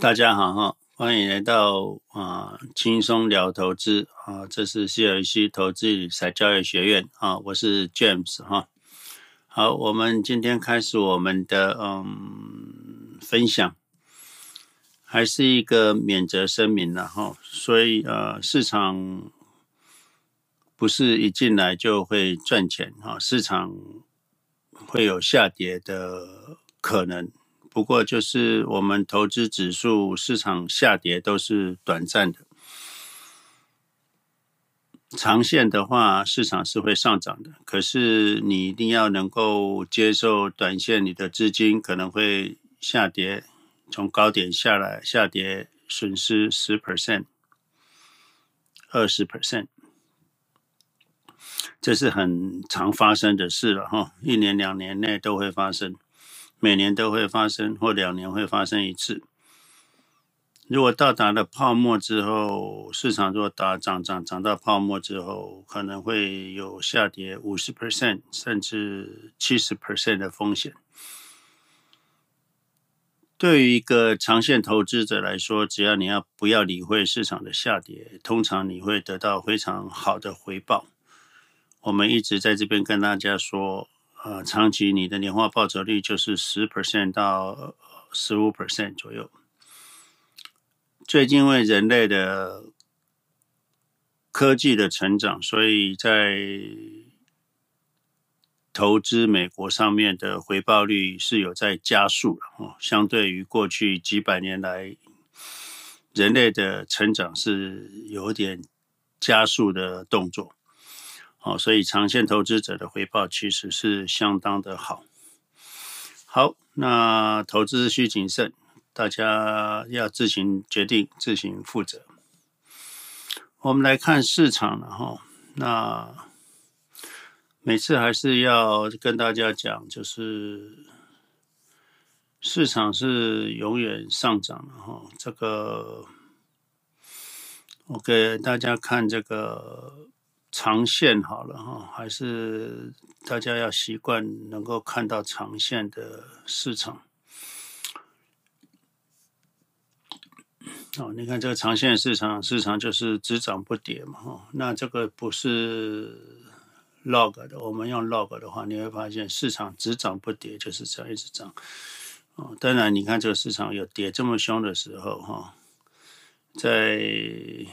大家好哈，欢迎来到啊轻松聊投资啊，这是 CLC 投资理财教育学院啊，我是 James 哈。好，我们今天开始我们的嗯分享，还是一个免责声明了哈，所以呃市场不是一进来就会赚钱哈，市场会有下跌的可能。不过，就是我们投资指数市场下跌都是短暂的，长线的话，市场是会上涨的。可是你一定要能够接受短线，你的资金可能会下跌，从高点下来下跌，损失十 percent、二十 percent，这是很常发生的事了哈，一年两年内都会发生。每年都会发生，或两年会发生一次。如果到达了泡沫之后，市场如果打涨涨涨到泡沫之后，可能会有下跌五十 percent 甚至七十 percent 的风险。对于一个长线投资者来说，只要你要不要理会市场的下跌，通常你会得到非常好的回报。我们一直在这边跟大家说。呃，长期你的年化报酬率就是十 percent 到十五 percent 左右。最近因为人类的科技的成长，所以在投资美国上面的回报率是有在加速了哦。相对于过去几百年来，人类的成长是有点加速的动作。哦，所以长线投资者的回报其实是相当的好。好，那投资需谨慎，大家要自行决定，自行负责。我们来看市场了哈，那每次还是要跟大家讲，就是市场是永远上涨的哈。这个我给大家看这个。长线好了哈，还是大家要习惯能够看到长线的市场。哦，你看这个长线市场，市场就是只涨不跌嘛哈。那这个不是 log 的，我们用 log 的话，你会发现市场只涨不跌，就是这样一直涨。哦，当然你看这个市场有跌这么凶的时候哈，在。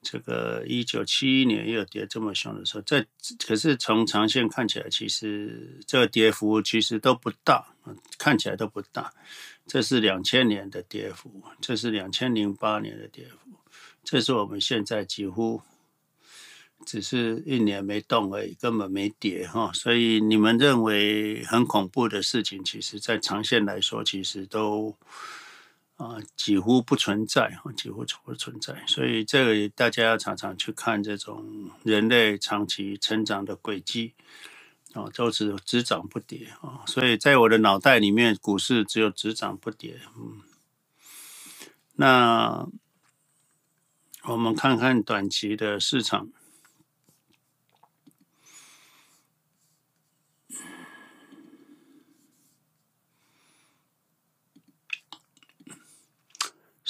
这个一九七一年又跌这么凶的时候，在可是从长线看起来，其实这个跌幅其实都不大，看起来都不大。这是两千年的跌幅，这是两千零八年的跌幅，这是我们现在几乎只是一年没动而已，根本没跌哈。所以你们认为很恐怖的事情，其实在长线来说，其实都。啊，几乎不存在啊，几乎不存在。所以这个大家要常常去看这种人类长期成长的轨迹啊，都是只涨不跌啊。所以在我的脑袋里面，股市只有只涨不跌。嗯，那我们看看短期的市场。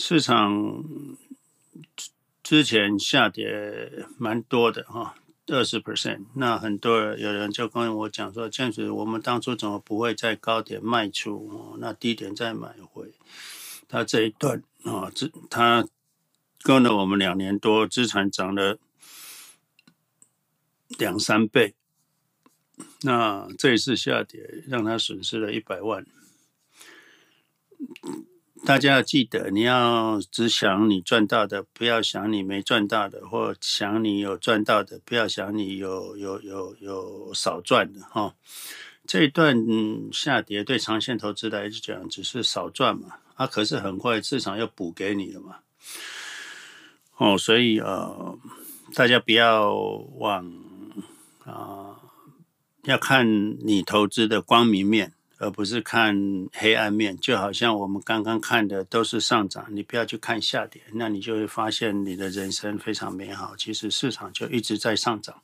市场之前下跌蛮多的哈，二十 percent。那很多人有人就跟我讲说，这样子我们当初怎么不会在高点卖出，那低点再买回？他这一段啊，这他跟了我们两年多，资产涨了两三倍。那这一次下跌，让他损失了一百万。大家要记得，你要只想你赚到的，不要想你没赚到的，或想你有赚到的，不要想你有有有有少赚的哈。这一段下跌对长线投资来讲只是少赚嘛，啊，可是很快市场又补给你了嘛。哦，所以呃，大家不要往啊、要看你投资的光明面。而不是看黑暗面，就好像我们刚刚看的都是上涨，你不要去看下跌，那你就会发现你的人生非常美好。其实市场就一直在上涨。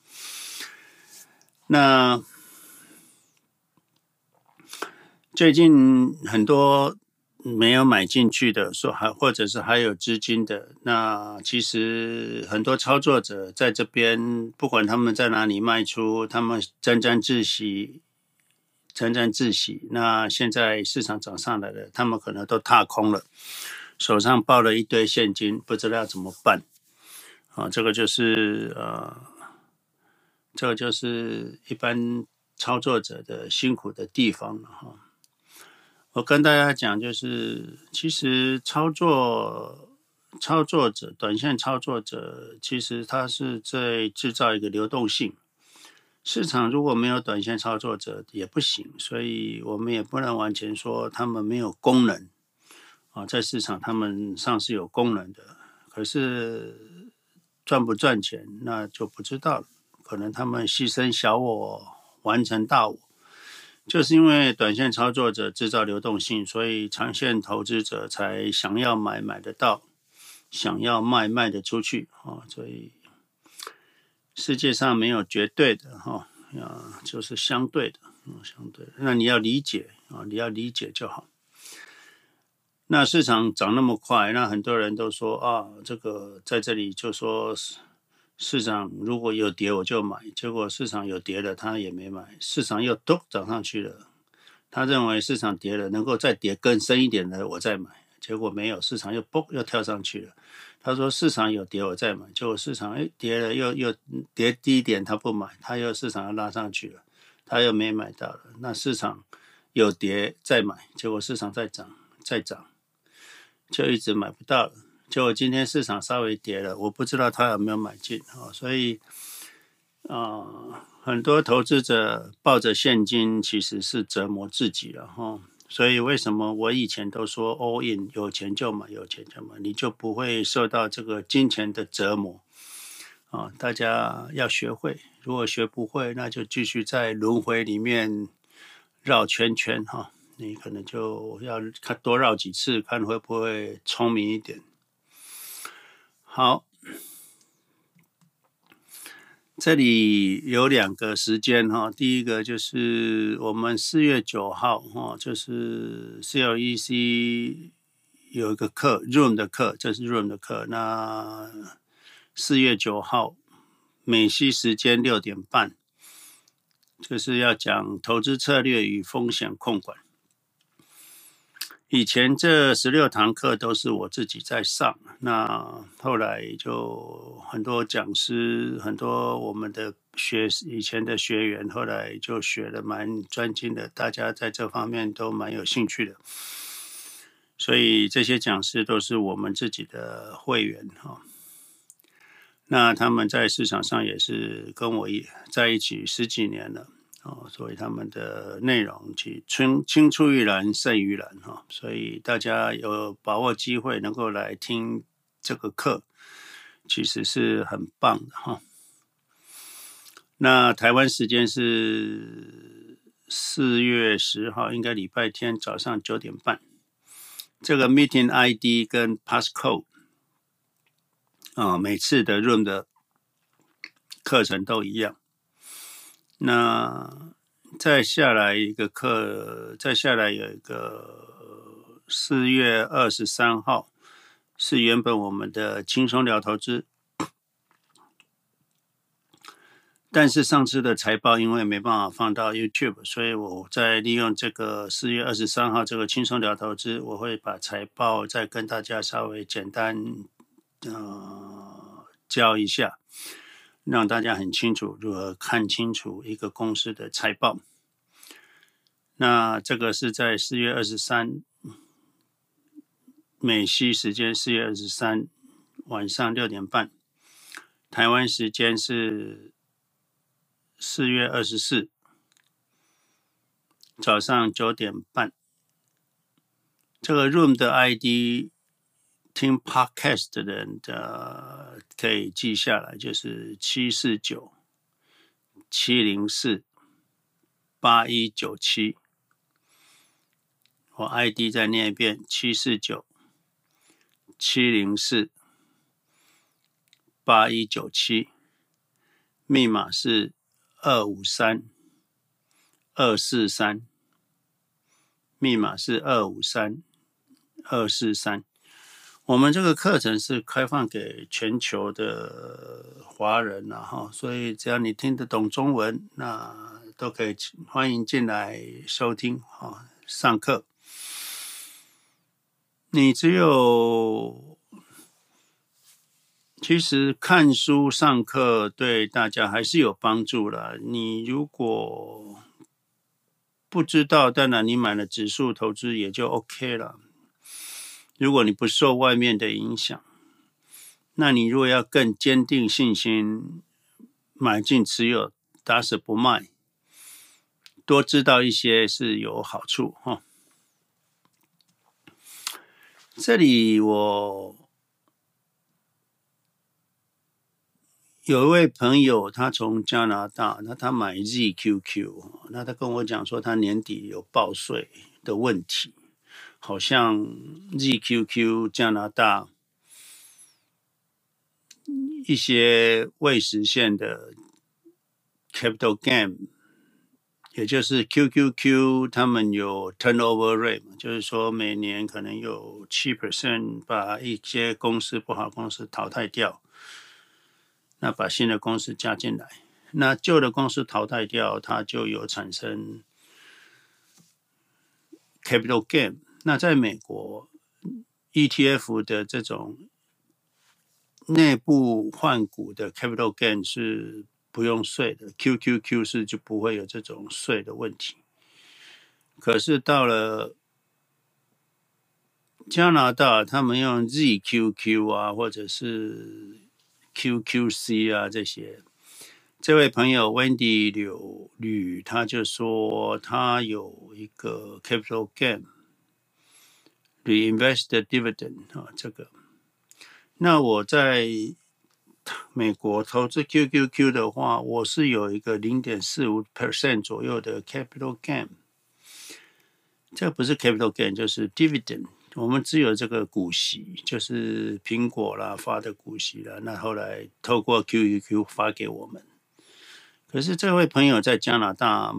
那最近很多没有买进去的，说还或者是还有资金的，那其实很多操作者在这边，不管他们在哪里卖出，他们沾沾自喜，沾沾自喜。那现在市场涨上来了，他们可能都踏空了，手上抱了一堆现金，不知道要怎么办。啊，这个就是呃，这个就是一般操作者的辛苦的地方了哈。我跟大家讲，就是其实操作操作者，短线操作者，其实他是在制造一个流动性。市场如果没有短线操作者也不行，所以我们也不能完全说他们没有功能啊。在市场他们上是有功能的，可是赚不赚钱那就不知道了。可能他们牺牲小我，完成大我。就是因为短线操作者制造流动性，所以长线投资者才想要买买得到，想要卖卖得出去啊！所以世界上没有绝对的哈，啊，就是相对的，嗯，相对。那你要理解啊，你要理解就好。那市场涨那么快，那很多人都说啊，这个在这里就说。市场如果有跌我就买，结果市场有跌了他也没买，市场又都涨上去了，他认为市场跌了能够再跌更深一点的我再买，结果没有，市场又嘣又跳上去了。他说市场有跌我再买，结果市场哎跌了又又跌低一点他不买，他又市场又拉上去了，他又没买到了。那市场有跌再买，结果市场再涨再涨，就一直买不到了。结果今天市场稍微跌了，我不知道他有没有买进啊，所以啊、很多投资者抱着现金其实是折磨自己了哈。所以为什么我以前都说 all in，有钱就买，有钱就买，你就不会受到这个金钱的折磨啊。大家要学会，如果学不会，那就继续在轮回里面绕圈圈哈。你可能就要看多绕几次，看会不会聪明一点。好，这里有两个时间哈，第一个就是我们四月九号哈，就是 CLEC 有一个课，Room 的课，这是 Room 的课。那四月九号美西时间六点半，就是要讲投资策略与风险控管。以前这十六堂课都是我自己在上，那后来就很多讲师，很多我们的学以前的学员，后来就学的蛮专精的，大家在这方面都蛮有兴趣的，所以这些讲师都是我们自己的会员哈。那他们在市场上也是跟我一在一起十几年了。哦，所以他们的内容其青青出于蓝胜于蓝哈，所以大家有把握机会能够来听这个课，其实是很棒的哈。那台湾时间是四月十号，应该礼拜天早上九点半。这个 meeting ID 跟 passcode 啊，每次的 room 的课程都一样。那再下来一个课，再下来有一个四月二十三号，是原本我们的轻松聊投资，但是上次的财报因为没办法放到 YouTube，所以我再利用这个四月二十三号这个轻松聊投资，我会把财报再跟大家稍微简单呃教一下。让大家很清楚如何看清楚一个公司的财报。那这个是在四月二十三，美西时间四月二十三晚上六点半，台湾时间是四月二十四早上九点半。这个 room 的 ID。听 Podcast 的人的可以记下来，就是七四九七零四八一九七。我 ID 再念一遍：七四九七零四八一九七。密码是二五三二四三。密码是二五三二四三。我们这个课程是开放给全球的华人了哈，所以只要你听得懂中文，那都可以欢迎进来收听啊，上课。你只有其实看书上课对大家还是有帮助了。你如果不知道，当然你买了指数投资也就 OK 了。如果你不受外面的影响，那你如果要更坚定信心，买进持有，打死不卖，多知道一些是有好处哈。这里我有一位朋友，他从加拿大，那他买 ZQQ，那他跟我讲说，他年底有报税的问题，好像 ZQQ 加拿大一些未实现的 capital gain。也就是 QQQ，他们有 turnover rate，就是说每年可能有七 percent 把一些公司不好公司淘汰掉，那把新的公司加进来，那旧的公司淘汰掉，它就有产生 capital gain。那在美国 ETF 的这种内部换股的 capital gain 是。不用税的，QQQ 是就不会有这种税的问题。可是到了加拿大，他们用 ZQQ 啊，或者是 QQC 啊这些。这位朋友 Wendy 柳吕，他就说他有一个 capital gain reinvested dividend 啊，这个。那我在。美国投资 QQQ 的话，我是有一个零点四五 percent 左右的 capital gain，这不是 capital gain 就是 dividend。我们只有这个股息，就是苹果啦发的股息啦。那后来透过 QQQ 发给我们。可是这位朋友在加拿大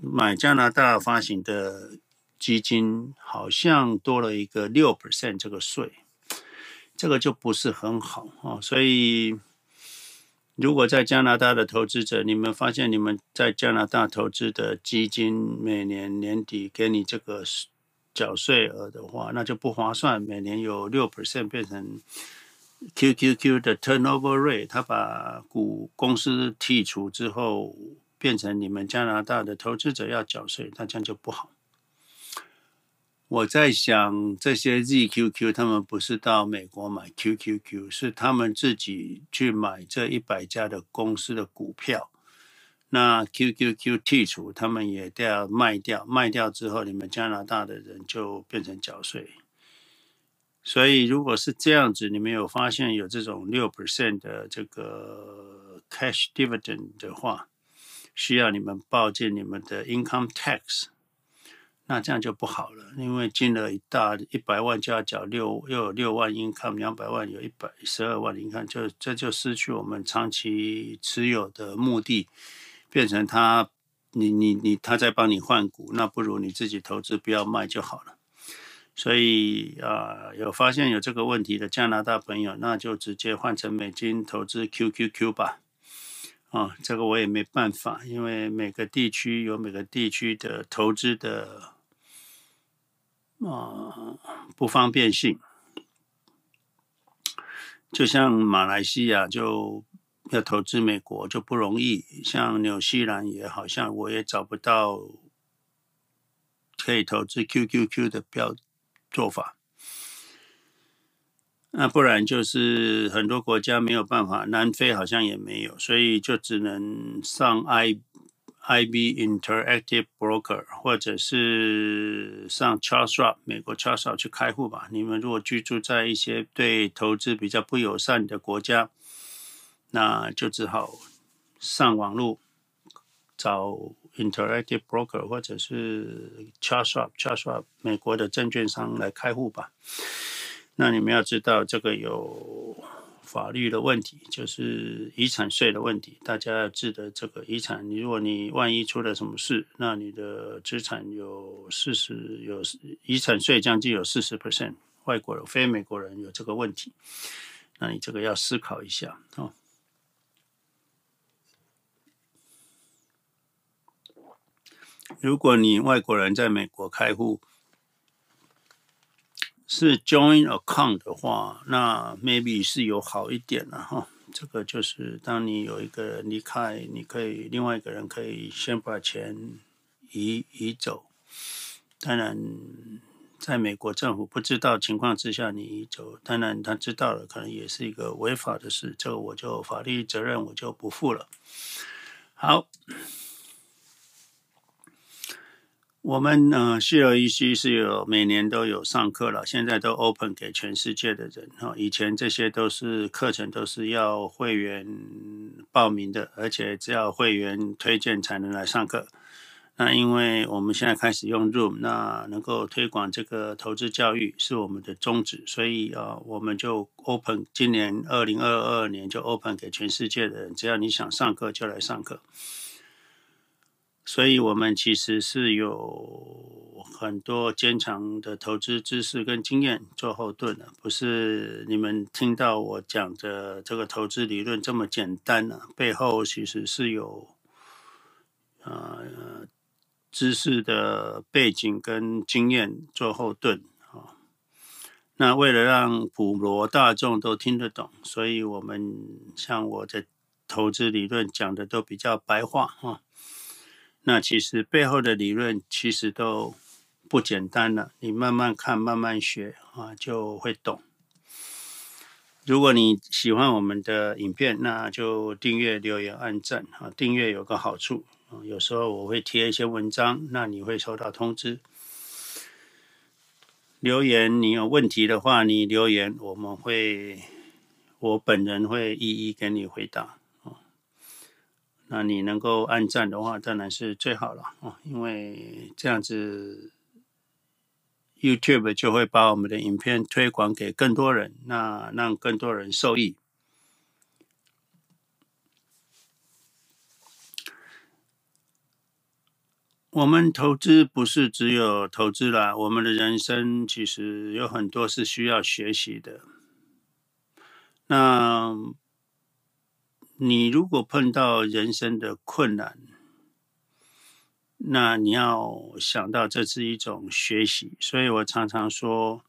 买加拿大发行的基金，好像多了一个六 percent 这个税。这个就不是很好啊，所以如果在加拿大的投资者，你们发现你们在加拿大投资的基金每年年底给你这个缴税额的话，那就不划算。每年有六 percent 变成 QQQ 的 turnover rate，他把股公司剔除之后，变成你们加拿大的投资者要缴税，那这样就不好。我在想，这些 ZQQ 他们不是到美国买 QQQ，是他们自己去买这一百家的公司的股票。那 QQQ 剔除，他们也都要卖掉，卖掉之后，你们加拿大的人就变成缴税。所以，如果是这样子，你们有发现有这种六 percent 的这个 cash dividend 的话，需要你们报进你们的 income tax。那这样就不好了，因为进了一大一百万就要缴六，又有六万 income，两百万有一百十二万，你看就这就失去我们长期持有的目的，变成他你你你他在帮你换股，那不如你自己投资不要卖就好了。所以啊，有发现有这个问题的加拿大朋友，那就直接换成美金投资 QQQ 吧。啊，这个我也没办法，因为每个地区有每个地区的投资的。啊，不方便性，就像马来西亚就要投资美国就不容易，像纽西兰也好像我也找不到可以投资 QQQ 的标做法，那不然就是很多国家没有办法，南非好像也没有，所以就只能上 I。IB Interactive Broker，或者是上 Charles Schwab 美国 Charles Schwab 去开户吧。你们如果居住在一些对投资比较不友善的国家，那就只好上网络找 Interactive Broker，或者是 Charles Schwab Charles Schwab 美国的证券商来开户吧。那你们要知道，这个有法律的问题，就是遗产税的问题。大家要记得这个遗产，你如果你万一出了什么事，那你的资产有四十有遗产税将近有四十 percent，外国人非美国人有这个问题，那你这个要思考一下啊。如果你外国人在美国开户，是 joint account 的话，那 maybe 是有好一点了哈。这个就是当你有一个人离开，你可以另外一个人可以先把钱移移走。当然，在美国政府不知道情况之下，你移走，当然他知道了，可能也是一个违法的事。这个我就法律责任我就不负了。好。我们呃，CLEC 是有每年都有上课了，现在都 open 给全世界的人哈。以前这些都是课程，都是要会员报名的，而且只要会员推荐才能来上课。那因为我们现在开始用 Room，那能够推广这个投资教育是我们的宗旨，所以啊，我们就 open 今年二零二二年就 open 给全世界的人，只要你想上课就来上课。所以，我们其实是有很多坚强的投资知识跟经验做后盾的，不是你们听到我讲的这个投资理论这么简单呢、背后其实是有呃知识的背景跟经验做后盾啊。那为了让普罗大众都听得懂，所以我们像我的投资理论讲的都比较白话哈。那其实背后的理论其实都不简单了，你慢慢看，慢慢学啊，就会懂。如果你喜欢我们的影片，那就订阅、留言、按赞啊。订阅有个好处，有时候我会贴一些文章，那你会收到通知。留言，你有问题的话，你留言，我们会，我本人会一一给你回答。那你能够按赞的话，当然是最好了啊！因为这样子，YouTube 就会把我们的影片推广给更多人，那让更多人受益。我们投资不是只有投资啦，我们的人生其实有很多是需要学习的。那。你如果碰到人生的困难，那你要想到这是一种学习。所以我常常说，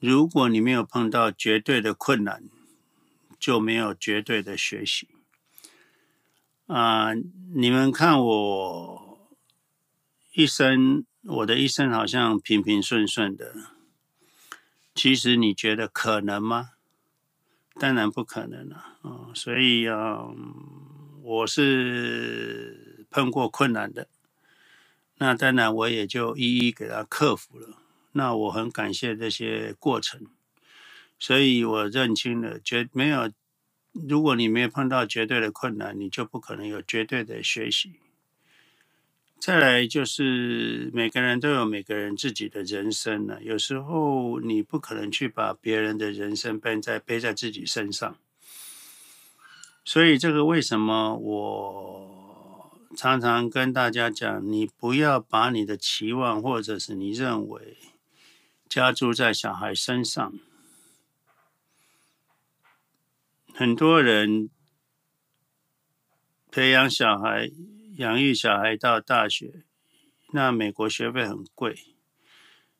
如果你没有碰到绝对的困难，就没有绝对的学习。啊、你们看我一生，我的一生好像平平顺顺的。其实你觉得可能吗？当然不可能了啊、所以啊、我是碰过困难的，那当然我也就一一给他克服了。那我很感谢这些过程，所以我认清了，绝没有，如果你没有碰到绝对的困难，你就不可能有绝对的学习。再来就是每个人都有每个人自己的人生呢，有时候你不可能去把别人的人生背在背在自己身上，所以这个为什么我常常跟大家讲，你不要把你的期望或者是你认为加注在小孩身上，很多人培养小孩。养育小孩到大学，那美国学费很贵，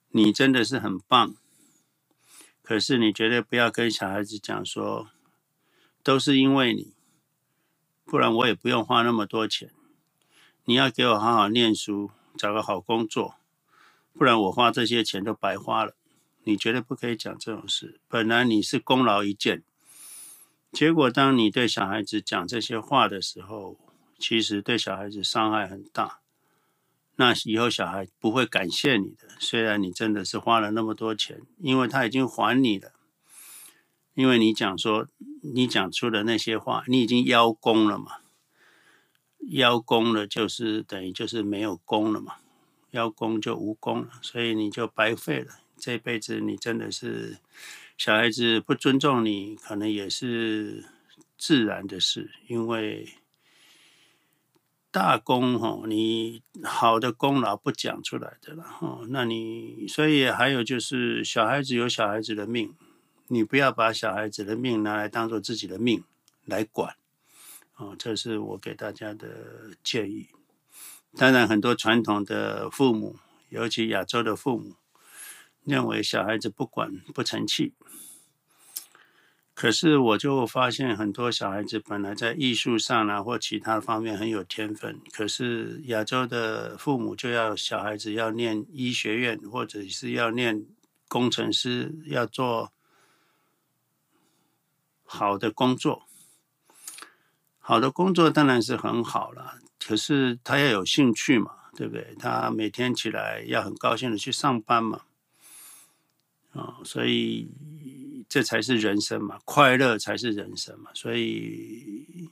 你真的是很棒。可是你绝对不要跟小孩子讲说，都是因为你，不然我也不用花那么多钱。你要给我好好念书，找个好工作，不然我花这些钱都白花了。你绝对不可以讲这种事。本来你是功劳一件，结果当你对小孩子讲这些话的时候，其实对小孩子伤害很大，那以后小孩不会感谢你的。虽然你真的是花了那么多钱，因为他已经还你了。因为你讲说，你讲出的那些话，你已经邀功了嘛？邀功了就是等于就是没有功了嘛？邀功就无功了，所以你就白费了。这辈子你真的是小孩子不尊重你，可能也是自然的事，因为大功哈，你好的功劳不讲出来的了哈。那你所以还有就是小孩子有小孩子的命，你不要把小孩子的命拿来当做自己的命来管。哦，这是我给大家的建议。当然，很多传统的父母，尤其亚洲的父母，认为小孩子不管不成器。可是，我就发现很多小孩子本来在艺术上啊，或其他方面很有天分，可是亚洲的父母就要小孩子要念医学院，或者是要念工程师，要做好的工作。好的工作当然是很好了，可是他要有兴趣嘛，对不对？他每天起来要很高兴的去上班嘛，啊，所以这才是人生嘛，快乐才是人生嘛。所以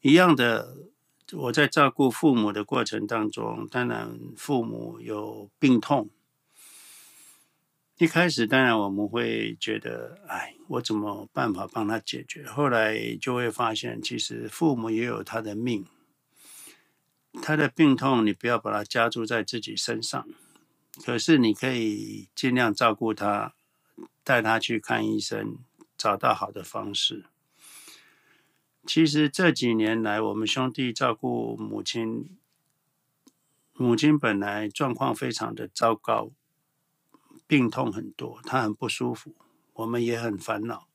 一样的，我在照顾父母的过程当中，当然父母有病痛。一开始当然我们会觉得，哎，我怎么办法帮他解决？后来就会发现，其实父母也有他的命，他的病痛你不要把它加注在自己身上，可是你可以尽量照顾他，带他去看医生，找到好的方式。其实这几年来，我们兄弟照顾母亲，母亲本来状况非常的糟糕。病痛很多，她很不舒服，我们也很烦恼。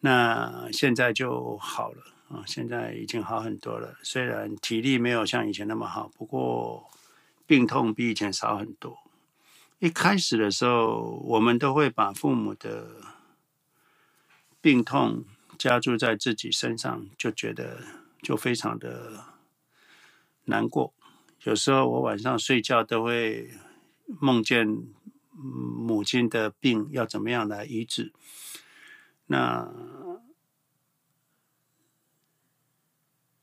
那现在就好了啊，现在已经好很多了。虽然体力没有像以前那么好，不过病痛比以前少很多。一开始的时候，我们都会把父母的病痛加注在自己身上，就觉得就非常的难过。有时候我晚上睡觉都会梦见。母亲的病要怎么样来医治？那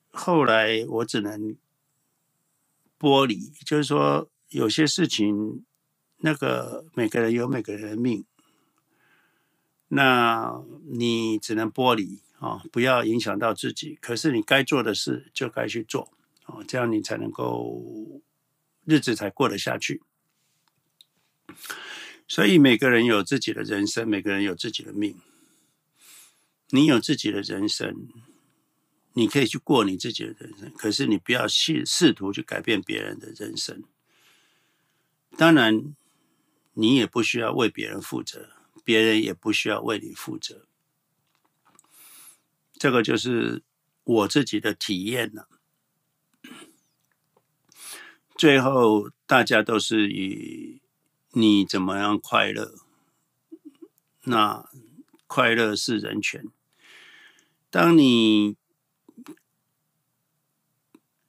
后来我只能剥离，就是说有些事情，那个每个人有每个人的命，那你只能剥离啊，不要影响到自己。可是你该做的事就该去做啊，这样你才能够日子才过得下去。所以每个人有自己的人生，每个人有自己的命。你有自己的人生，你可以去过你自己的人生，可是你不要试试图去改变别人的人生。当然，你也不需要为别人负责，别人也不需要为你负责。这个就是我自己的体验了。最后，大家都是以。你怎么样快乐？那快乐是人权。当你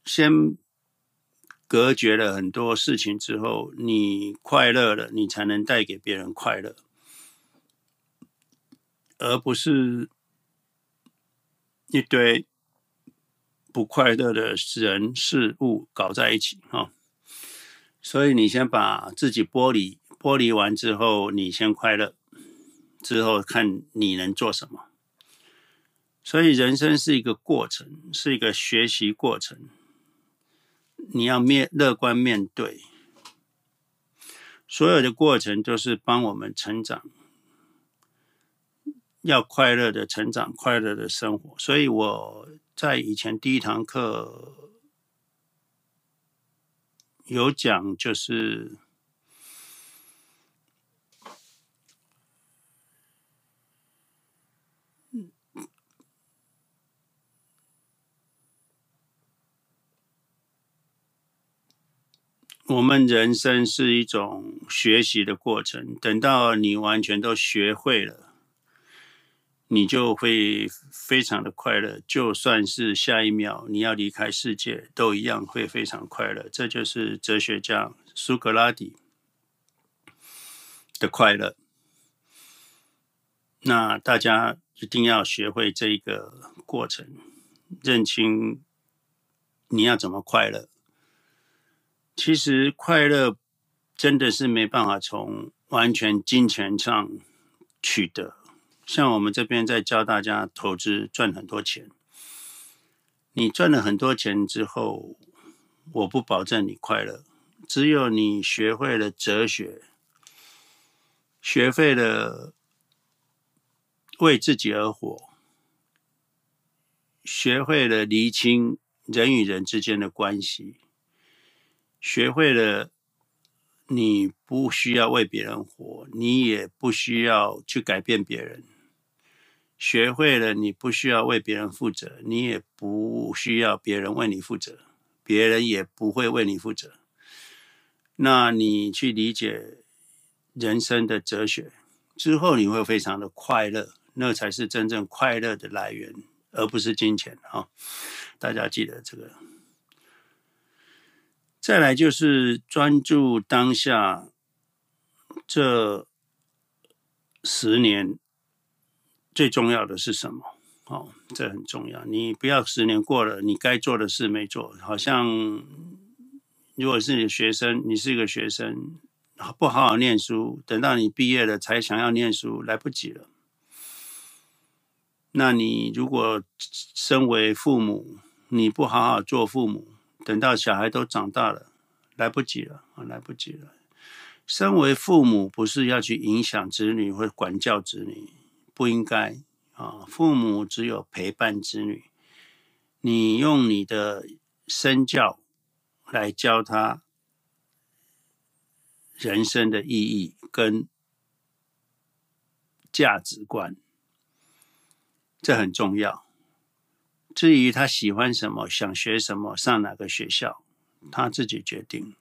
先隔绝了很多事情之后，你快乐了，你才能带给别人快乐，而不是一堆不快乐的人事物搞在一起啊。所以你先把自己剥离，剥离完之后，你先快乐，之后看你能做什么。所以人生是一个过程，是一个学习过程。你要面乐观面对，所有的过程都是帮我们成长，要快乐的成长，快乐的生活。所以我在以前第一堂课。有讲就是，我们人生是一种学习的过程，等到你完全都学会了。你就会非常的快乐，就算是下一秒你要离开世界，都一样会非常快乐。这就是哲学家苏格拉底的快乐。那大家一定要学会这个过程，认清你要怎么快乐。其实快乐真的是没办法从完全金钱上取得。像我们这边在教大家投资赚很多钱，你赚了很多钱之后，我不保证你快乐。只有你学会了哲学，学会了为自己而活，学会了厘清人与人之间的关系，学会了你不需要为别人活，你也不需要去改变别人。学会了你不需要为别人负责，你也不需要别人为你负责，别人也不会为你负责。那你去理解人生的哲学之后，你会非常的快乐，那才是真正快乐的来源，而不是金钱啊！大家记得这个。再来就是专注当下，这十年最重要的是什么？哦，这很重要。你不要十年过了，你该做的事没做，好像。如果是你的学生，你是一个学生，不好好念书，等到你毕业了才想要念书，来不及了。那你如果身为父母，你不好好做父母，等到小孩都长大了，来不及了啊，来不及了。身为父母不是要去影响子女或管教子女，不应该啊。父母只有陪伴子女，你用你的身教。来教他人生的意义跟价值观，这很重要。至于他喜欢什么、想学什么、上哪个学校，他自己决定。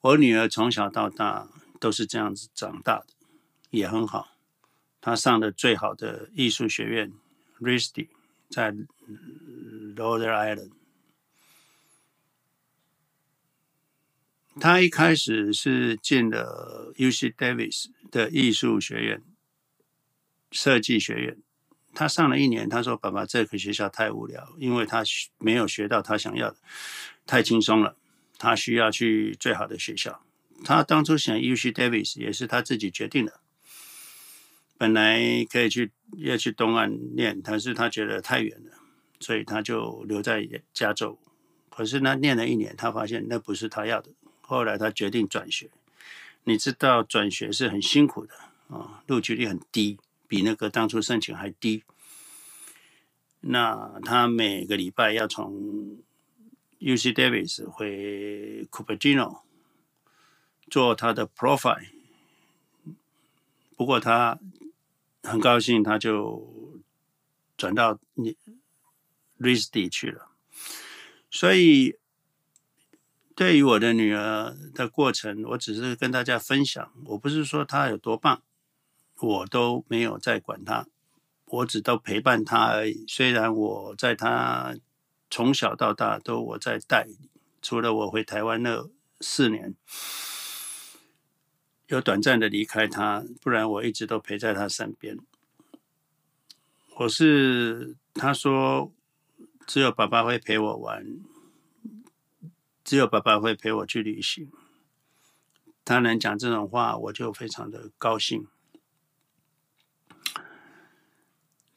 我女儿从小到大都是这样子长大的，也很好。她上的最好的艺术学院，RISD，在 Rhode Island。他一开始是进了 UC Davis 的艺术学院、设计学院。他上了一年，他说：“爸爸，这个学校太无聊，因为他没有学到他想要的，太轻松了。他需要去最好的学校。他当初选 UC Davis 也是他自己决定的。本来可以去要去东岸念，但是他觉得太远了，所以他就留在加州。可是他念了一年，他发现那不是他要的。”后来他决定转学，你知道转学是很辛苦的啊，录取率很低，比那个当初申请还低。那他每个礼拜要从 UC Davis 回 Cupertino 做他的 profile，不过他很高兴，他就转到 RISD 去了，所以。对于我的女儿的过程，我只是跟大家分享。我不是说她有多棒，我都没有在管他，我只都陪伴他而已。虽然我在他从小到大都我在带，除了我回台湾那四年有短暂的离开他，不然我一直都陪在他身边。我是他说，只有爸爸会陪我玩。只有爸爸会陪我去旅行，他能讲这种话，我就非常的高兴。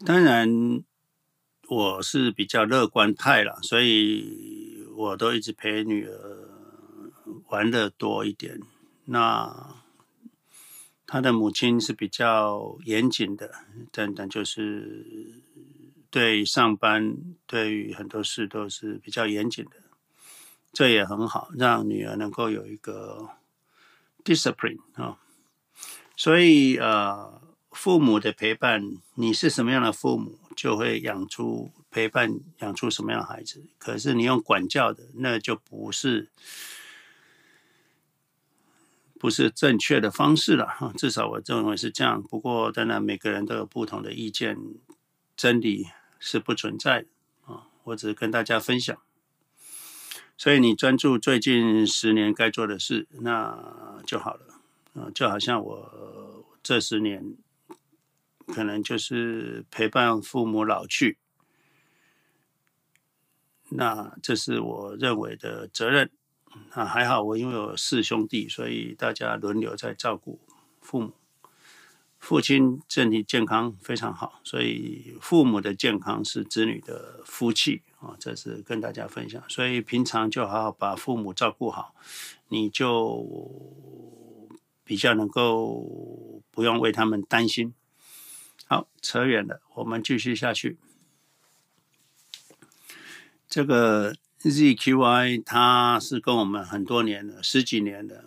当然，我是比较乐观派了，所以我都一直陪女儿玩的多一点。那她的母亲是比较严谨的，等等，就是对上班，对于很多事都是比较严谨的。这也很好，让女儿能够有一个 discipline 啊。所以呃，父母的陪伴，你是什么样的父母，就会养出陪伴，养出什么样的孩子。可是你用管教的，那就不是不是正确的方式了哈。至少我认为是这样。不过当然每个人都有不同的意见，真理是不存在的啊。我只是跟大家分享。所以你专注最近十年该做的事，那就好了。啊，就好像我这十年，可能就是陪伴父母老去，那这是我认为的责任。啊，还好我因为有四兄弟，所以大家轮流在照顾父母。父亲身体健康非常好，所以父母的健康是子女的福气啊，这是跟大家分享。所以平常就好好把父母照顾好，你就比较能够不用为他们担心。好，扯远了，我们继续下去。这个 ZQI 他是跟我们很多年了，十几年了。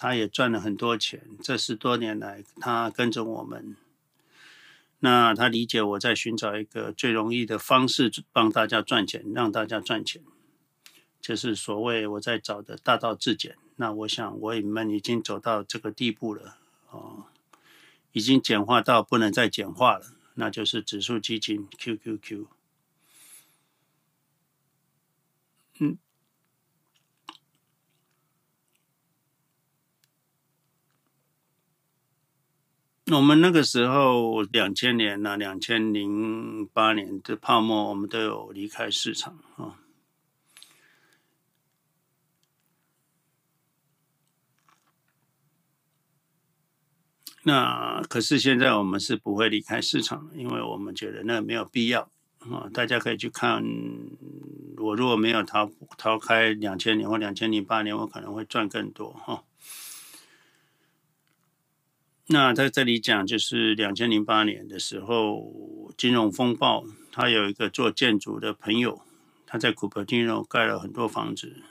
他也赚了很多钱，这十多年来，他跟着我们。那他理解我在寻找一个最容易的方式帮大家赚钱，让大家赚钱，就是所谓我在找的大道至简。那我想我们已经走到这个地步了，哦，已经简化到不能再简化了，那就是指数基金 QQQ。嗯。我们那个时候，两千年呐，两千零八年的泡沫，我们都有离开市场啊。那可是现在我们是不会离开市场，因为我们觉得那没有必要啊。大家可以去看，我如果没有逃逃开两千年或两千零八年，我可能会赚更多哈。那在这里讲，就是两千零八年的时候，金融风暴，他有一个做建筑的朋友，他在古柏金融盖了很多房子，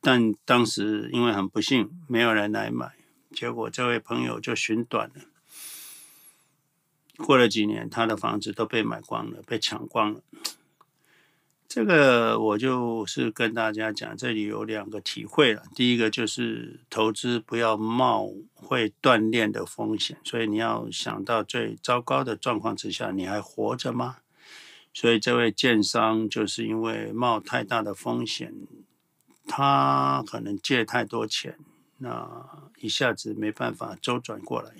但当时因为很不幸，没有人来买，结果这位朋友就寻短了。过了几年，他的房子都被买光了，被抢光了。这个我就是跟大家讲，这里有两个体会了。第一个就是投资不要冒会断链的风险，所以你要想到最糟糕的状况之下，你还活着吗？所以这位建商就是因为冒太大的风险，他可能借太多钱，那一下子没办法周转过来。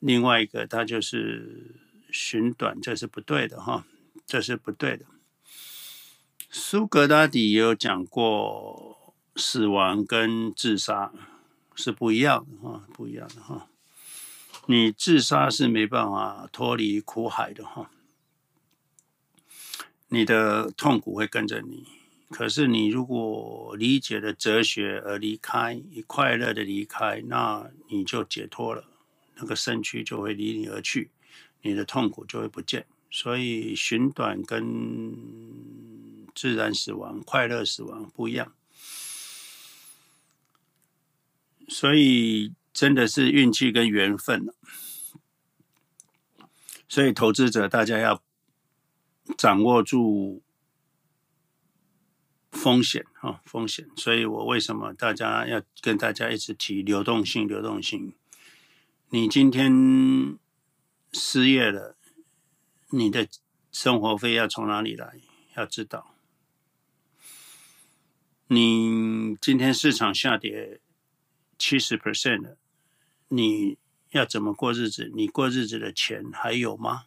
另外一个，他就是寻短，这是不对的哈，这是不对的。苏格拉底也有讲过，死亡跟自杀是不一样的哈，不一样的哈。你自杀是没办法脱离苦海的哈，你的痛苦会跟着你。可是你如果理解了哲学而离开，以快乐的离开，那你就解脱了，那个身躯就会离你而去，你的痛苦就会不见。所以寻短跟自然死亡、快乐死亡不一样，所以真的是运气跟缘分。所以投资者大家要掌握住风险啊，风险。所以我为什么大家要跟大家一直提流动性？流动性，你今天失业了，你的生活费要从哪里来？要知道。你今天市场下跌七十 percent 了，你要怎么过日子？你过日子的钱还有吗？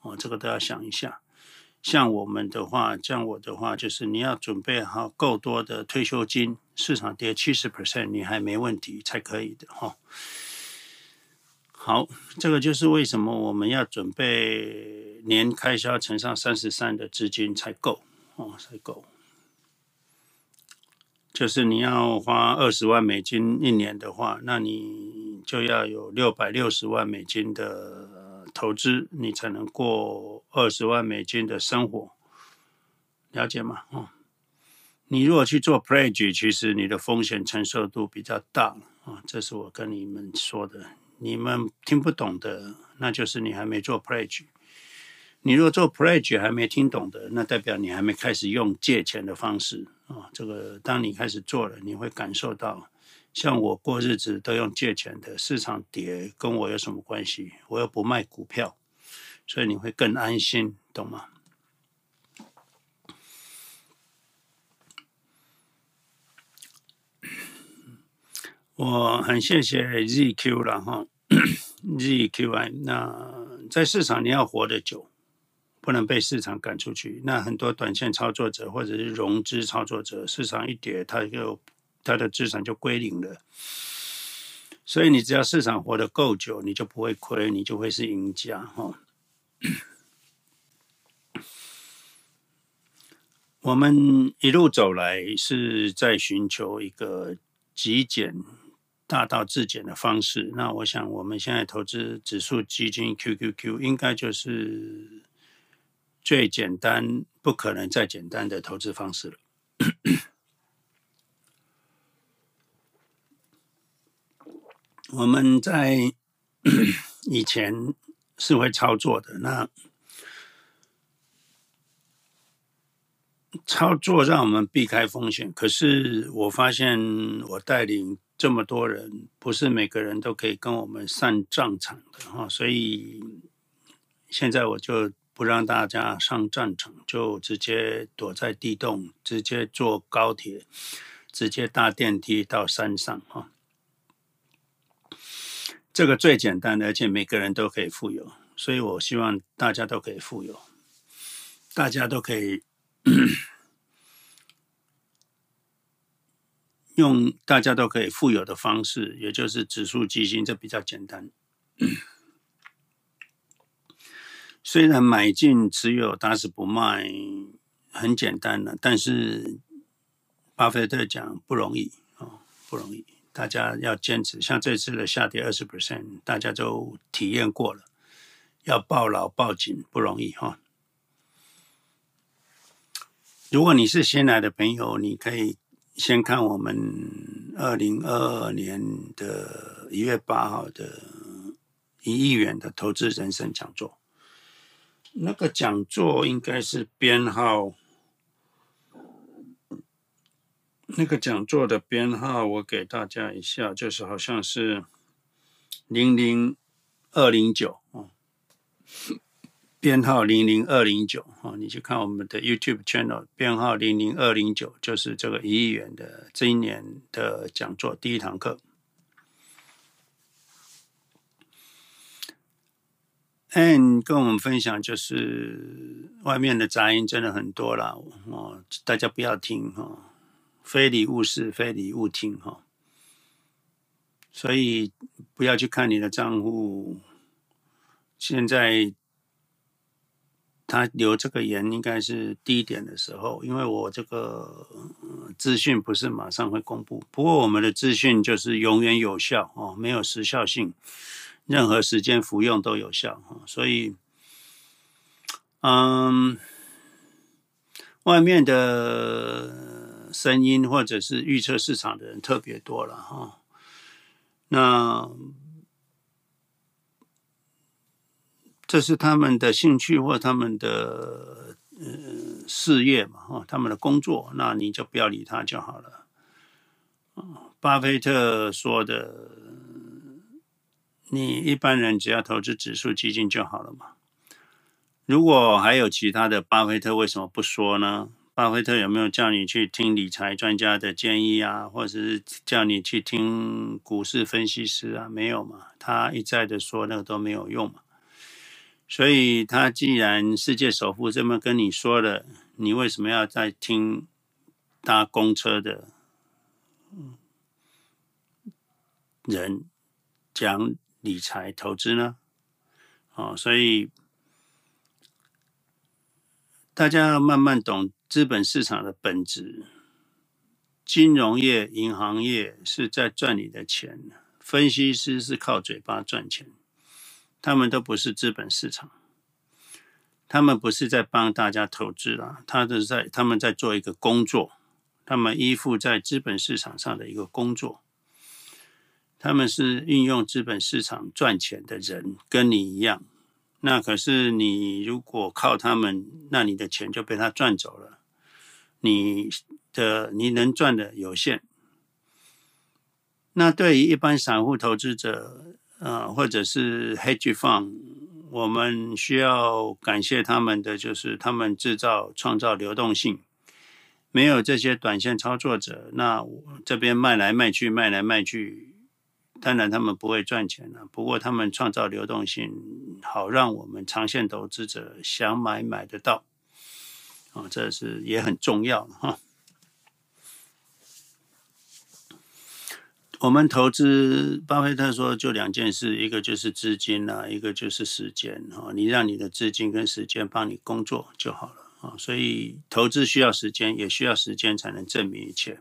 哦，这个都要想一下。像我们的话，像我的话，就是你要准备好够多的退休金。市场跌七十 percent，你还没问题才可以的哈。好，这个就是为什么我们要准备年开销乘上三十三的资金才够哦，才够。就是你要花二十万美金一年的话，那你就要有六百六十万美金的投资，你才能过二十万美金的生活，了解吗？哦，你如果去做 pledge，其实你的风险承受度比较大啊，这是我跟你们说的，你们听不懂的，那就是你还没做 pledge。你如果做 pledge 还没听懂的，那代表你还没开始用借钱的方式啊。这个当你开始做了，你会感受到，像我过日子都用借钱的，市场跌跟我有什么关系？我又不卖股票，所以你会更安心，懂吗？我很谢谢 ZQ 了哈，ZQI。那在市场你要活得久。不能被市场赶出去。那很多短线操作者或者是融资操作者，市场一跌，他就他的资产就归零了。所以你只要市场活得够久，你就不会亏，你就会是赢家哈。我们一路走来是在寻求一个极简、大道至简的方式。那我想，我们现在投资指数基金 QQQ 应该就是最简单、不可能再简单的投资方式了。我们在以前是会操作的，那操作让我们避开风险。可是我发现，我带领这么多人，不是每个人都可以跟我们上战场的哈。所以现在我就不让大家上战场，就直接躲在地洞，直接坐高铁，直接搭电梯到山上哈。这个最简单的，而且每个人都可以富有，所以我希望大家都可以富有，大家都可以用大家都可以富有的方式，也就是指数基金，这比较简单。虽然买进持有打死不卖很简单了，但是巴菲特讲不容易啊，不容易。大家要坚持，像这次的下跌二十 percent，大家都体验过了，要抱牢抱紧不容易哈。如果你是新来的朋友，你可以先看我们二零二二年的一月八号的一亿元的投资人生讲座，那个讲座应该是编号。那个讲座的编号，我给大家一下，就是好像是零零二零九哦，编号零零二零九哦，你去看我们的 YouTube channel，编号零零二零九，就是这个一亿元的这一年的讲座第一堂课。嗯，跟我们分享就是外面的杂音真的很多了哦，大家不要听哈。非礼勿视，非礼勿听，哈。所以不要去看你的账户。现在他留这个言应该是低点的时候，因为我这个资讯不是马上会公布。不过我们的资讯就是永远有效哦，没有时效性，任何时间服用都有效哈。所以，嗯，外面的。声音或者是预测市场的人特别多了哈，那这是他们的兴趣或他们的呃事业嘛哈，他们的工作，那你就不要理他就好了。巴菲特说的，你一般人只要投资指数基金就好了嘛。如果还有其他的，巴菲特为什么不说呢？巴菲特有没有叫你去听理财专家的建议啊，或者是叫你去听股市分析师啊？没有嘛，他一再的说那个都没有用嘛。所以他既然世界首富这么跟你说了，你为什么要再听搭公车的人讲理财投资呢？哦，所以大家要慢慢懂。资本市场的本质，金融业、银行业是在赚你的钱，分析师是靠嘴巴赚钱，他们都不是资本市场，他们不是在帮大家投资啦，他是在他们在做一个工作，他们依附在资本市场上的一个工作，他们是运用资本市场赚钱的人，跟你一样，那可是你如果靠他们，那你的钱就被他赚走了。你的你能赚的有限，那对于一般散户投资者，呃，或者是 hedge fund，我们需要感谢他们的，就是他们制造创造流动性。没有这些短线操作者，那我这边卖来卖去，卖来卖去，当然他们不会赚钱了，不过他们创造流动性，好让我们长线投资者想买买得到，啊，这是也很重要哈。我们投资，巴菲特说就两件事，一个就是资金啊，一个就是时间啊。你让你的资金跟时间帮你工作就好了啊。所以投资需要时间，也需要时间才能证明一切。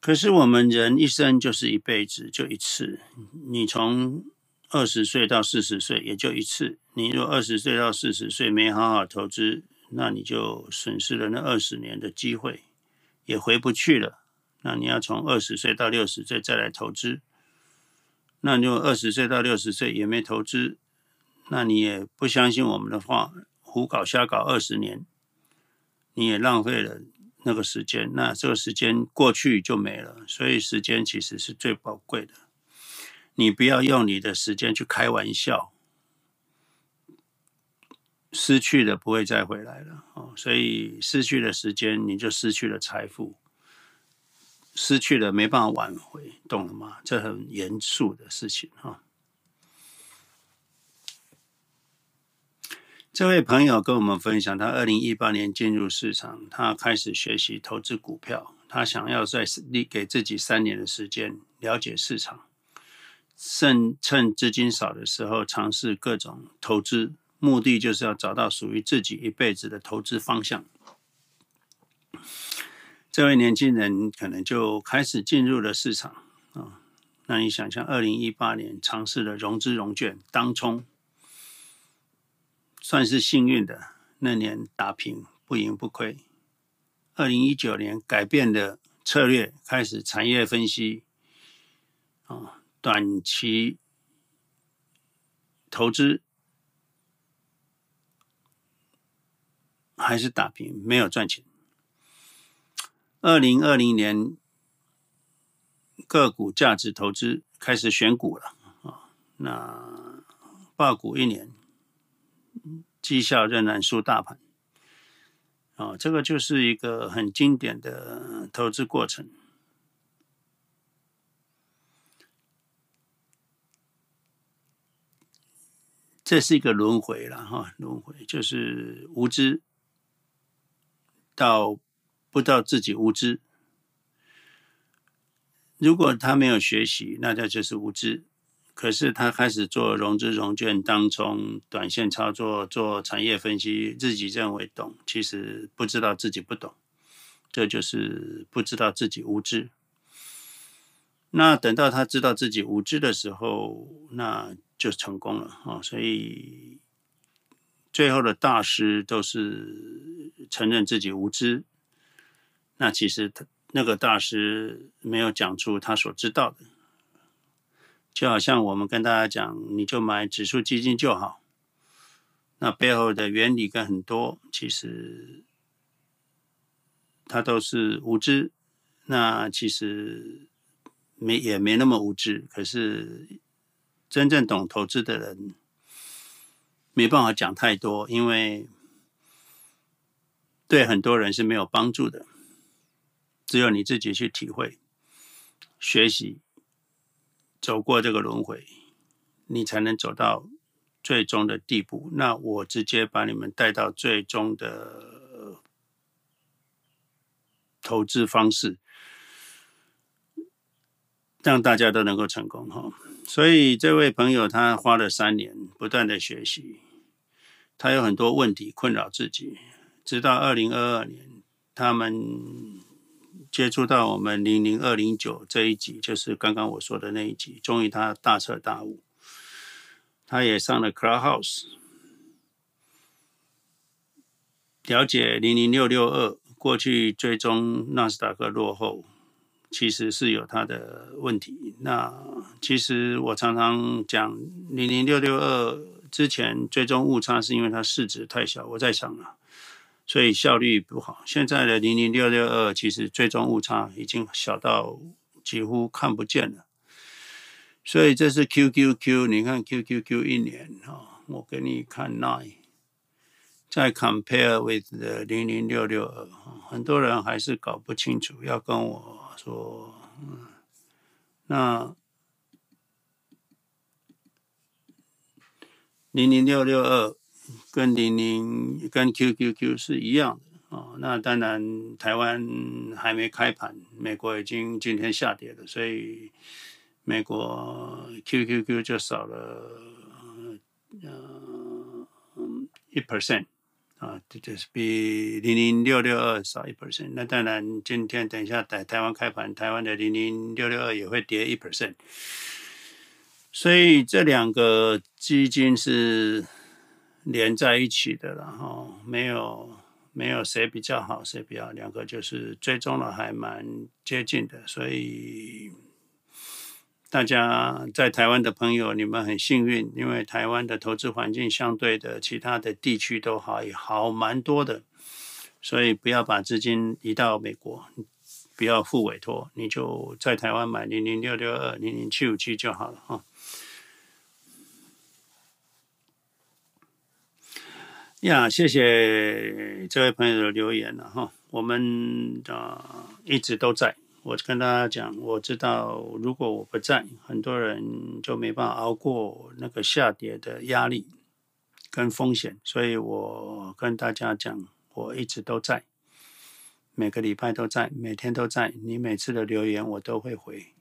可是我们人一生就是一辈子，就一次。你从二十岁到四十岁也就一次。你若二十岁到四十岁没好好投资，那你就损失了那二十年的机会，也回不去了。那你要从二十岁到六十岁再来投资，那如果二十岁到六十岁也没投资，那你也不相信我们的话，胡搞瞎搞二十年，你也浪费了那个时间，那这个时间过去就没了。所以时间其实是最宝贵的，你不要用你的时间去开玩笑，失去了不会再回来了哦。所以失去了时间，你就失去了财富。失去了没办法挽回，懂了吗？这很严肃的事情哈。这位朋友跟我们分享，他二零一八年进入市场，他开始学习投资股票，他想要在立给自己三年的时间了解市场，趁趁资金少的时候尝试各种投资，目的就是要找到属于自己一辈子的投资方向。这位年轻人可能就开始进入了市场啊。那你想想，二零一八年尝试了融资融券当冲，算是幸运的，那年打平不赢不亏。二零一九年改变的策略，开始产业分析啊，短期投资还是打平，没有赚钱。二零二零年，个股价值投资开始选股了啊，那爆股一年，绩效仍然输大盘啊，这个就是一个很经典的投资过程。这是一个轮回了哈，轮回就是无知到。不知道自己无知，如果他没有学习，那他就是无知。可是他开始做融资融券当中短线操作，做产业分析，自己认为懂，其实不知道自己不懂，这就是不知道自己无知。那等到他知道自己无知的时候，那就成功了啊！所以最后的大师都是承认自己无知。那其实他那个大师没有讲出他所知道的，就好像我们跟大家讲，你就买指数基金就好。那背后的原理跟很多，其实他都是无知。那其实没也没那么无知，可是真正懂投资的人没办法讲太多，因为对很多人是没有帮助的。只有你自己去体会、学习、走过这个轮回，你才能走到最终的地步。那我直接把你们带到最终的投资方式，让大家都能够成功哈。所以这位朋友他花了三年不断的学习，他有很多问题困扰自己，直到二零二二年，他们。接触到我们零零二零九这一集，就是刚刚我说的那一集，终于他大彻大悟，他也上了 Clubhouse，了解零零六六二过去追踪纳斯达克落后，其实是有它的问题。那其实我常常讲零零六六二之前追踪误差，是因为它市值太小。我在想啊。所以效率不好。现在的零零六六二其实最终误差已经小到几乎看不见了。所以这是 QQQ，你看 QQQ 一年啊，我给你看 nine，再 compare with 的零零六六二，很多人还是搞不清楚，要跟我说，嗯那零零六六二跟零零跟 QQQ 是一样的哦。那当然，台湾还没开盘，美国已经今天下跌了，所以美国 QQQ 就少了呃一 percent。啊，这就是比零零六六二少一 percent。那当然，今天等一下在台湾开盘，台湾的零零六六二也会跌一 percent。所以这两个基金是连在一起的然后，没有没有谁比较好，谁比较，两个就是追踪了还蛮接近的，所以。大家在台湾的朋友，你们很幸运，因为台湾的投资环境相对的其他的地区都好，也好蛮多的，所以不要把资金移到美国，不要付委托，你就在台湾买零零六六二、零零七五七就好了哈。呀，谢谢这位朋友的留言了哈，我们啊一直都在。我跟大家讲，我知道如果我不在，很多人就没办法熬过那个下跌的压力跟风险，所以我跟大家讲，我一直都在，每个礼拜都在，每天都在，你每次的留言我都会回。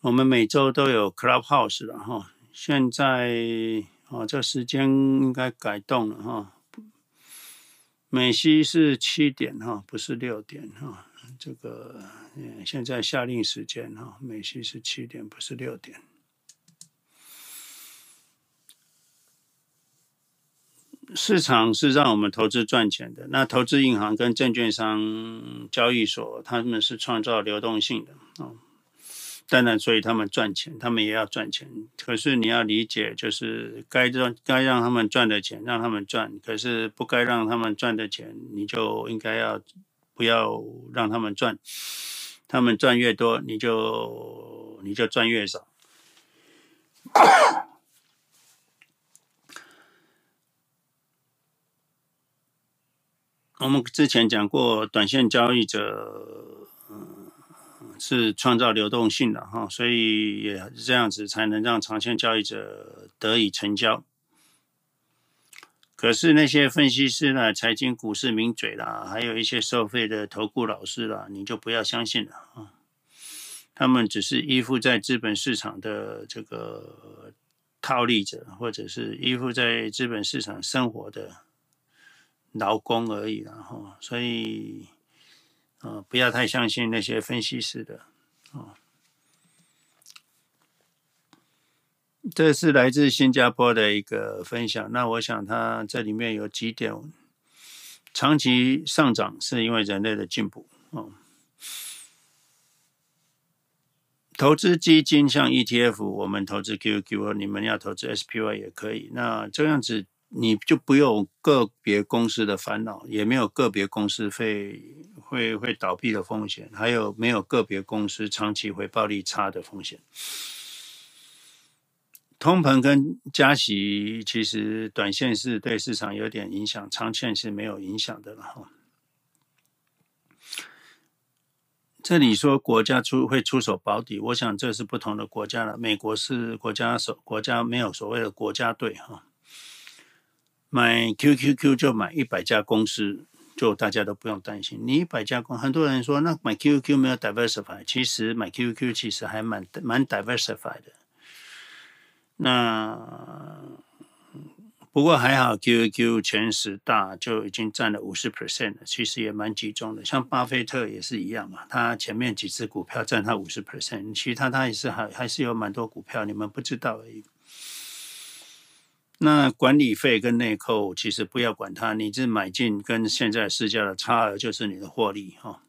我们每周都有 Clubhouse 了哈，现在哦，这时间应该改动了哈，美西是七点哈，不是六点哈。这个嗯，现在夏令时间哈，美西是七点，不是六点。市场是让我们投资赚钱的，那投资银行跟证券商交易所，他们是创造流动性的啊。当然，所以他们赚钱，他们也要赚钱。可是你要理解，就是该赚该让他们赚的钱，让他们赚；可是不该让他们赚的钱，你就应该要。不要让他们赚，他们赚越多，你就你就赚越少。我们之前讲过，短线交易者，嗯，是创造流动性的哈，所以也这样子才能让长线交易者得以成交。可是那些分析师呢，财经股市名嘴啦，还有一些收费的投顾老师啦，你就不要相信了啊！他们只是依附在资本市场的这个套利者，或者是依附在资本市场生活的劳工而已了哈。所以啊，不要太相信那些分析师的啊。这是来自新加坡的一个分享。那我想，它这里面有几点：长期上涨是因为人类的进步。哦，投资基金像 ETF，我们投资 QQQ，你们要投资 SPY 也可以。那这样子你就不用个别公司的烦恼，也没有个别公司会会会倒闭的风险，还有没有个别公司长期回报率差的风险。通膨跟加息，其实短线是对市场有点影响，长线是没有影响的了哈。这里说国家出会出手保底，我想这是不同的国家了。美国是国家所国家没有所谓的国家队哈。买 QQQ 就买一百家公司，就大家都不用担心。你一百家公，很多人说那买 QQQ 没有 diversify，其实买 QQQ 其实还蛮蛮 diversify 的。那不过还好，QQ 前十大就已经占了五十 percent 了，其实也蛮集中的。像巴菲特也是一样嘛，他前面几只股票占他五十 percent，其他他也是还还是有蛮多股票，你们不知道而已。那管理费跟内扣其实不要管它，你这买进跟现在市价的差额就是你的获利哈。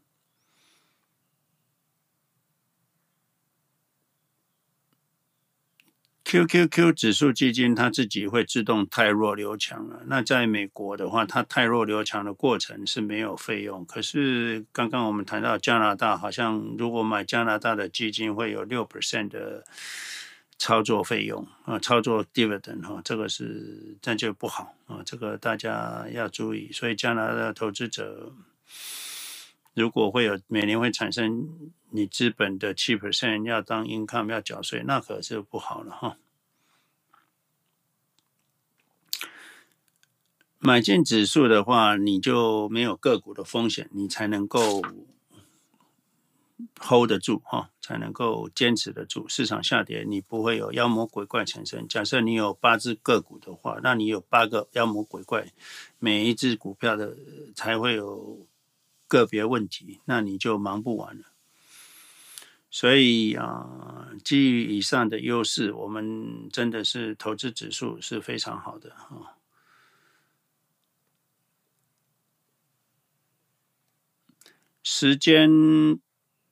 QQQ 指数基金它自己会自动汰弱留强了。那在美国的话，它汰弱留强的过程是没有费用。可是刚刚我们谈到加拿大，好像如果买加拿大的基金会有六 percent 的操作费用啊，操作 dividend 哈，这个是这就不好啊，这个大家要注意。所以加拿大投资者如果会有每年会产生你资本的七 percent 要当 income 要缴税，那可是不好了哈。买进指数的话，你就没有个股的风险，你才能够 hold 得住哈，才能够坚持得住。市场下跌，你不会有妖魔鬼怪产生。假设你有八只个股的话，那你有八个妖魔鬼怪，每一只股票的才会有个别问题，那你就忙不完了。所以啊，基于以上的优势，我们真的是投资指数是非常好的啊。时间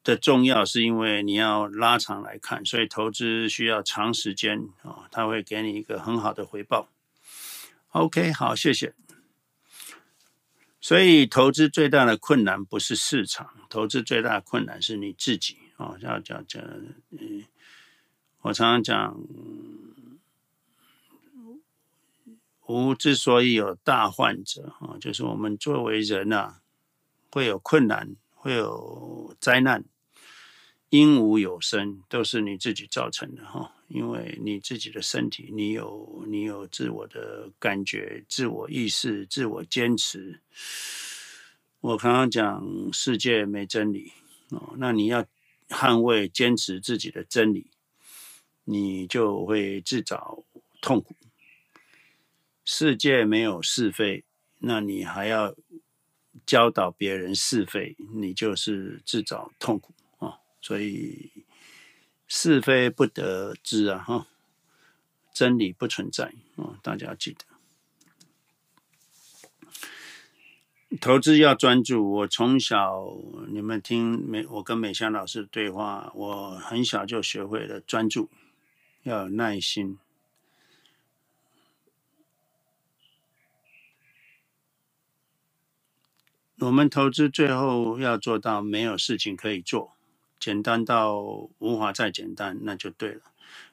的重要是因为你要拉长来看，所以投资需要长时间啊，它会给你一个很好的回报。OK，好，谢谢。所以投资最大的困难不是市场，投资最大的困难是你自己哦。要讲讲，嗯，我常常讲，无之所以有大患者啊，就是我们作为人啊，会有困难。会有灾难，因无有生，都是你自己造成的哈。因为你自己的身体，你有你有自我的感觉、自我意识、自我坚持。我刚刚讲世界没真理哦，那你要捍卫、坚持自己的真理，你就会自找痛苦。世界没有是非，那你还要。教导别人是非，你就是自找痛苦啊！所以是非不得知啊，哈，真理不存在啊！大家要记得，投资要专注。我从小你们听美，我跟美香老师对话，我很小就学会了专注，要有耐心。我们投资最后要做到没有事情可以做，简单到无法再简单，那就对了。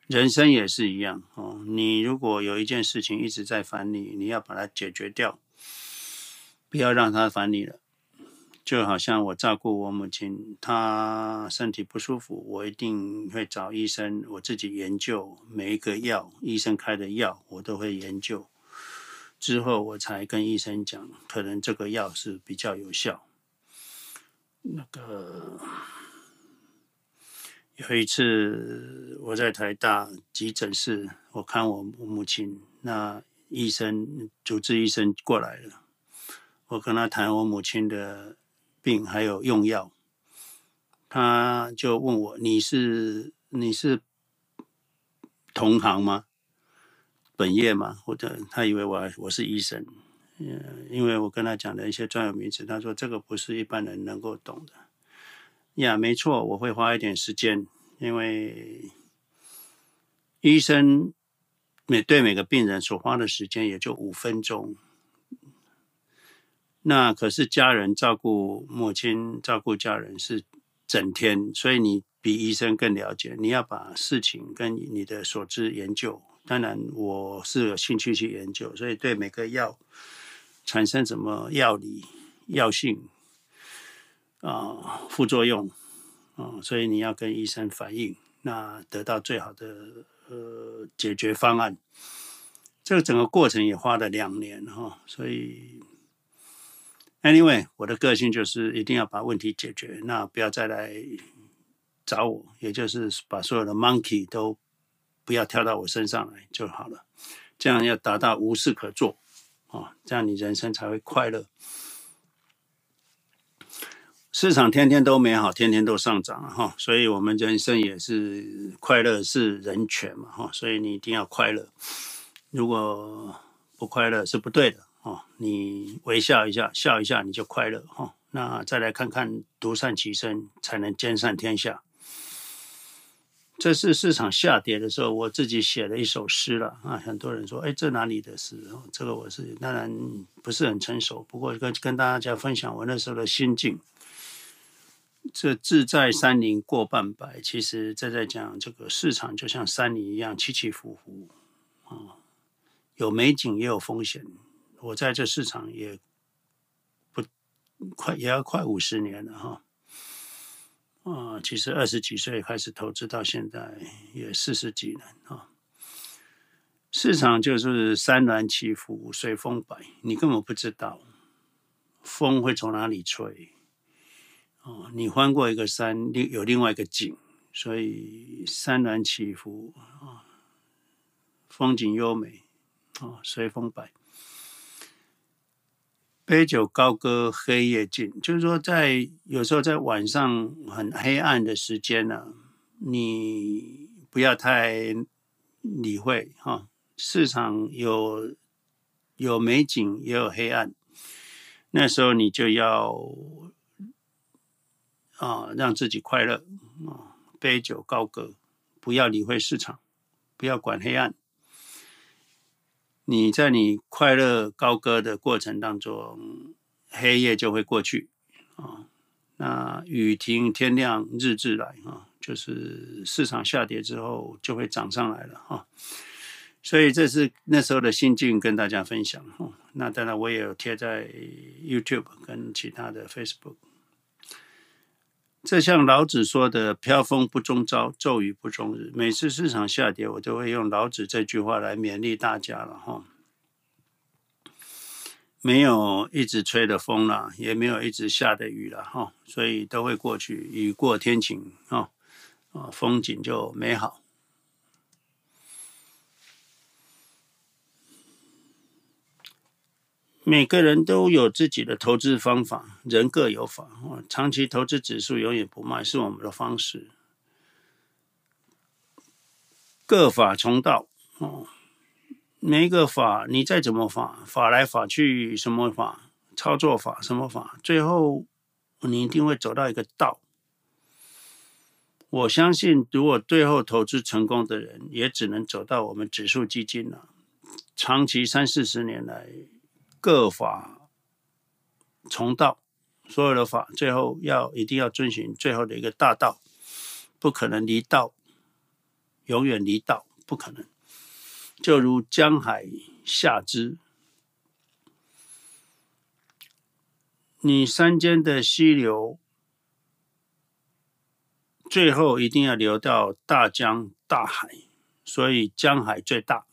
人生也是一样哦。你如果有一件事情一直在烦你，你要把它解决掉，不要让他烦你了。就好像我照顾我母亲，她身体不舒服，我一定会找医生，我自己研究每一个药，医生开的药我都会研究。之后我才跟医生讲，可能这个药是比较有效。那个有一次我在台大急诊室，我看我母亲，那医生主治医生过来了，我跟他谈我母亲的病还有用药，他就问我：“你是你是同行吗？”本业吗，或者他以为我我是医生，嗯，因为我跟他讲的一些专有名词，他说这个不是一般人能够懂的。呀，没错，我会花一点时间，因为医生每对每个病人所花的时间也就五分钟，那可是家人照顾母亲、照顾家人是整天，所以你比医生更了解。你要把事情跟你的所知研究。当然，我是有兴趣去研究，所以对每个药产生什么药理、药性啊、副作用啊、所以你要跟医生反映，那得到最好的呃解决方案。这个整个过程也花了两年哈、所以 anyway，我的个性就是一定要把问题解决，那不要再来找我，也就是把所有的 monkey 都。不要跳到我身上来就好了，这样要达到无事可做啊，这样你人生才会快乐。市场天天都美好，天天都上涨哈，所以我们人生也是快乐是人权嘛哈，所以你一定要快乐。如果不快乐是不对的哦，你微笑一下，笑一下你就快乐哈。那再来看看独善其身，才能兼善天下。这是市场下跌的时候，我自己写了一首诗了啊！很多人说：“哎，这哪里的诗？”这个我是当然不是很成熟，不过跟跟大家分享我那时候的心境。这志在山林过半百，其实这在讲这个市场就像山林一样起起伏伏啊，有美景也有风险。我在这市场也不快，也要快五十年了哈。啊，其实二十几岁开始投资到现在也四十几年啊。市场就是山峦起伏，随风摆，你根本不知道风会从哪里吹。哦，你翻过一个山，另有另外一个景，所以山峦起伏啊，风景优美啊，随风摆。杯酒高歌，黑夜尽，就是说，在有时候在晚上很黑暗的时间呢、你不要太理会哈。市场有有美景，也有黑暗，那时候你就要啊，让自己快乐啊，杯酒高歌，不要理会市场，不要管黑暗。你在你快乐高歌的过程当中，黑夜就会过去啊。那雨停天亮日自来啊，就是市场下跌之后就会涨上来了啊。所以这是那时候的心境跟大家分享哈。那当然我也有贴在 YouTube 跟其他的 Facebook。这像老子说的“飘风不终朝，骤雨不终日”。每次市场下跌，我都会用老子这句话来勉励大家了哈。没有一直吹的风了，也没有一直下的雨了哈，所以都会过去，雨过天晴啊，啊，风景就美好。每个人都有自己的投资方法，人各有法。长期投资指数永远不卖，是我们的方式。各法从道，哦，每一个法，你再怎么法，法来法去，什么法，操作法，什么法，最后你一定会走到一个道。我相信，如果最后投资成功的人，也只能走到我们指数基金了。长期三四十年来。各法从道，所有的法最后要一定要遵循最后的一个大道，不可能离道，永远离道不可能。就如江海下之，你山间的溪流，最后一定要流到大江大海，所以江海最大。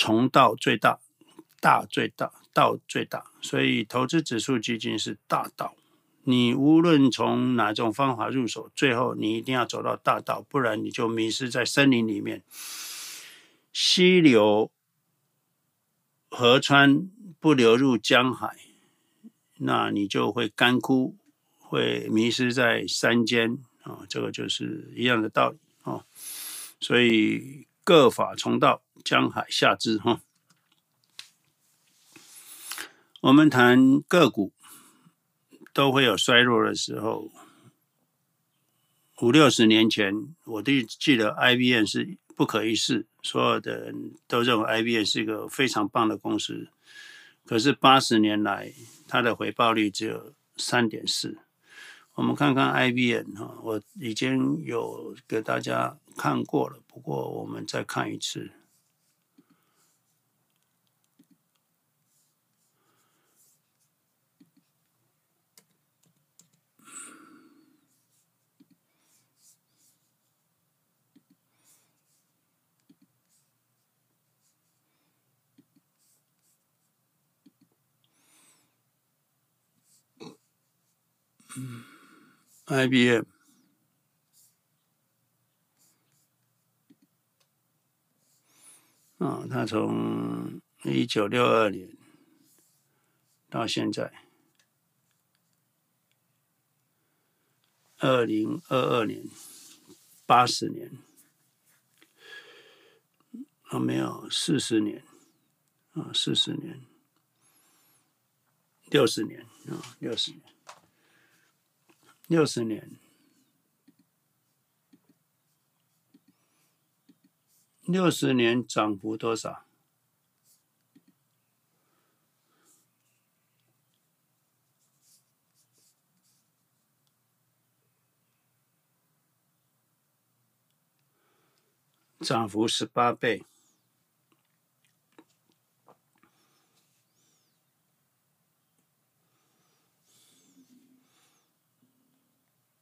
从道最大，大最大，道最大，所以投资指数基金是大道。你无论从哪种方法入手，最后你一定要走到大道，不然你就迷失在森林里面。溪流、河川不流入江海，那你就会干枯，会迷失在山间啊。这个就是一样的道理啊。所以各法从道。江海下之哈，我们谈个股都会有衰弱的时候。五六十年前，我都记得 IBM 是不可一世，所有的人都认为 IBM 是一个非常棒的公司。可是八十年来，它的回报率只有三点四。我们看看 IBM 哈，我已经有给大家看过了，不过我们再看一次。IBM 啊，他从一九六二年到现在二零二二年，八十年啊，没有四十年啊，四十年，六十年啊，六十年。六十年，六十年涨幅多少？涨幅十八倍。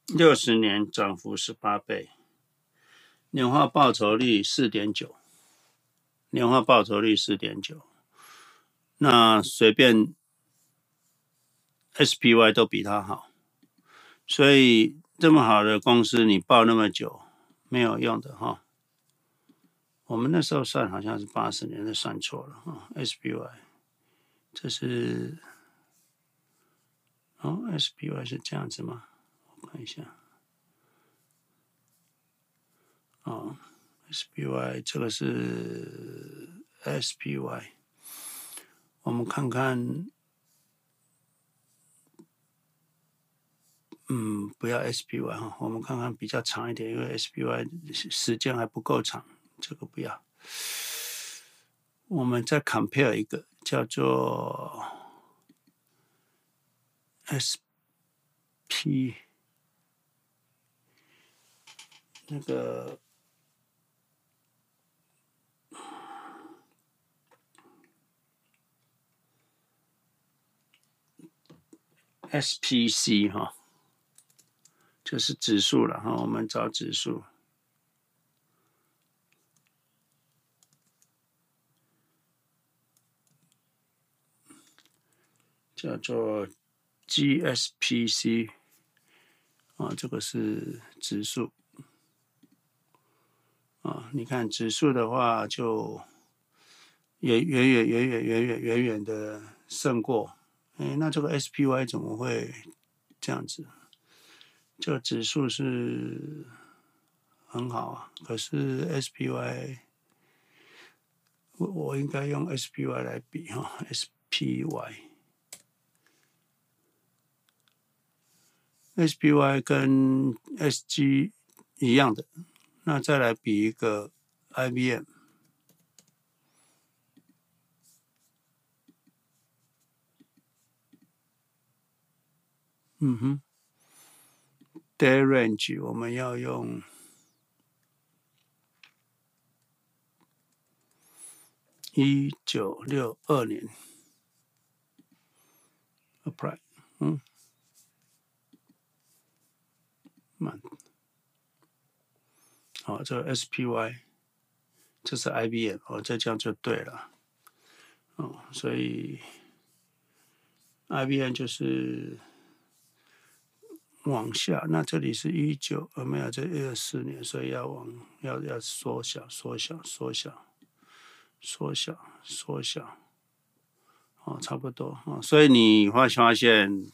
六十年涨幅十八倍，年化报酬率四点九，年化报酬率四点九，那随便 SPY 都比它好，所以这么好的公司你报那么久没有用的哈。我们那时候算好像是八十年，的算错了哈。SPY 这是哦，SPY 是这样子吗？看一下，哦，SPY 这个是 SPY，我们看看，嗯，不要 SPY 哈，我们看看比较长一点，因为 SPY 时间还不够长，这个不要。我们再 compare 一个叫做 SP。那个 SPC 哈，就是指数了哈。我们找指数，叫做 GSPC 啊，这个是指数。你看指数的话，就远远远远远远远远远的胜过。哎，那这个 SPY 怎么会这样子？这个指数是很好啊，可是 SPY，我我应该用 SPY 来比哈，SPY，SPY 跟 SG 一样的。那再来比一个 IBM，嗯哼，Day Range 我们要用一九六二年，Apply，嗯，慢。哦，这个 SPY，这是 IBM，哦，这这样就对了。哦，所以 IBM 就是往下，那这里是一九，呃，没有，这二四年，所以要往要要缩小，缩小，缩小，缩小，缩小。哦，差不多。哦，所以你会发现。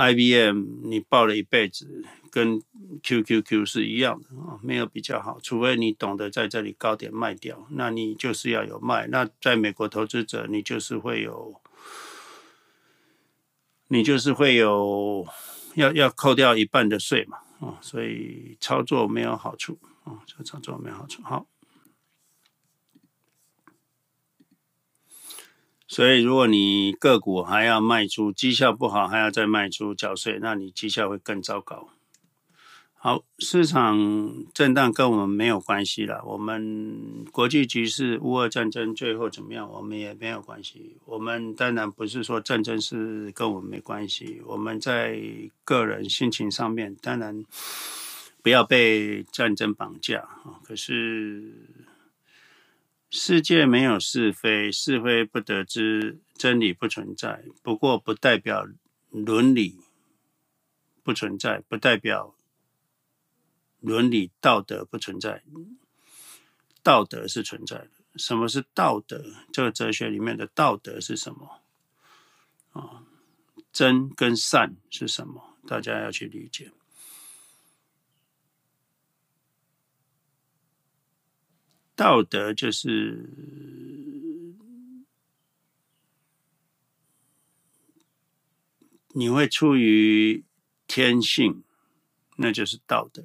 IBM 你抱了一辈子，跟 QQQ 是一样的啊，没有比较好，除非你懂得在这里高点卖掉，那你就是要有卖。那在美国投资者，你就是会有，你就是会有要要扣掉一半的税嘛，啊，所以操作没有好处啊，这个操作没有好处。好。所以，如果你个股还要卖出，绩效不好还要再卖出缴税，那你绩效会更糟糕。好，市场震荡跟我们没有关系了。我们国际局势、乌俄战争最后怎么样，我们也没有关系。我们当然不是说战争是跟我们没关系。我们在个人心情上面，当然不要被战争绑架啊。可是。世界没有是非，是非不得知，真理不存在。不过，不代表伦理不存在，不代表伦理道德不存在。道德是存在的。什么是道德？这个哲学里面的道德是什么？啊，真跟善是什么？大家要去理解。道德就是你会出于天性，那就是道德。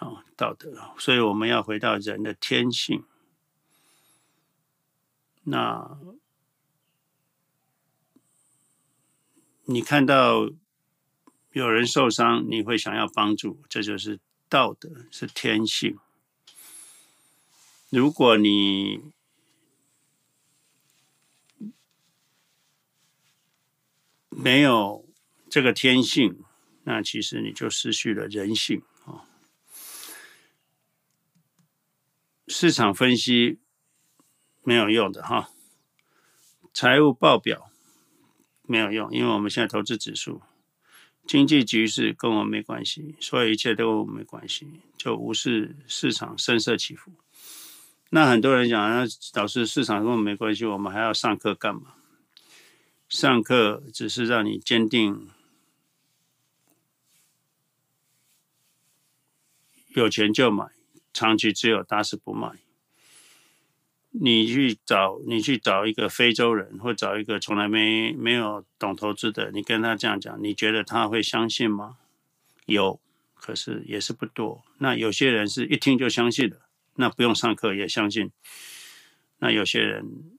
哦，道德，所以我们要回到人的天性。那你看到有人受伤，你会想要帮助，这就是道德，是天性。如果你没有这个天性，那其实你就失去了人性啊。市场分析没有用的哈，财务报表没有用，因为我们现在投资指数，经济局势跟我们没关系，所以一切都没关系，就无视市场声色起伏。那很多人讲，那老师市场跟我们没关系，我们还要上课干嘛？上课只是让你坚定，有钱就买，长期只有打死不卖。你去找你去找一个非洲人，或找一个从来没没有懂投资的，你跟他这样讲，你觉得他会相信吗？有，可是也是不多。那有些人是一听就相信的，那不用上课也相信。那有些人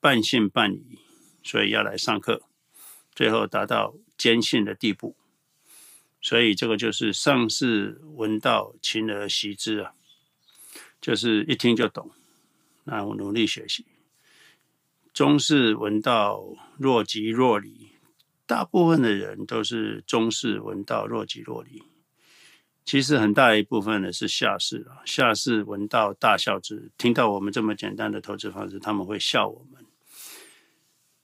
半信半疑，所以要来上课，最后达到坚信的地步。所以这个就是上士闻道，勤而习之啊，就是一听就懂。那我努力学习，中士闻道，若即若离。大部分的人都是中士闻道，若即若离。其实很大一部分呢是下士啊，下士闻到大笑之。听到我们这么简单的投资方式，他们会笑我们，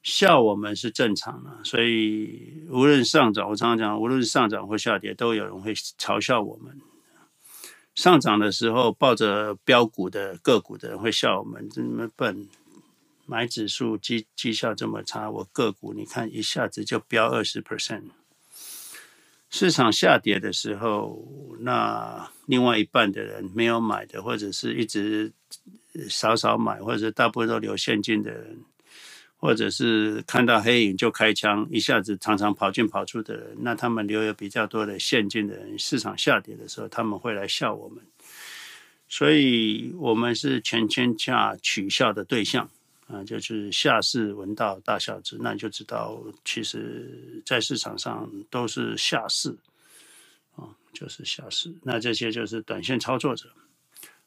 笑我们是正常的。所以无论上涨，我常常讲，无论是上涨或下跌，都有人会嘲笑我们。上涨的时候，抱着标股的个股的人会笑我们这么笨，买指数绩绩效这么差，我个股你看一下子就飙二十 percent。市场下跌的时候，那另外一半的人没有买的，或者是一直少少买，或者大部分都留现金的人。或者是看到黑影就开枪，一下子常常跑进跑出的人，那他们留有比较多的现金的人，市场下跌的时候，他们会来笑我们，所以我们是全天下取笑的对象啊，就是下士闻道大笑之，那你就知道，其实在市场上都是下士啊，就是下士，那这些就是短线操作者。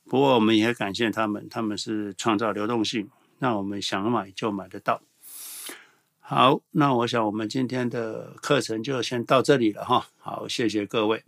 不过我们也感谢他们，他们是创造流动性。那我们想买就买得到。好，那我想我们今天的课程就先到这里了哈。好，谢谢各位。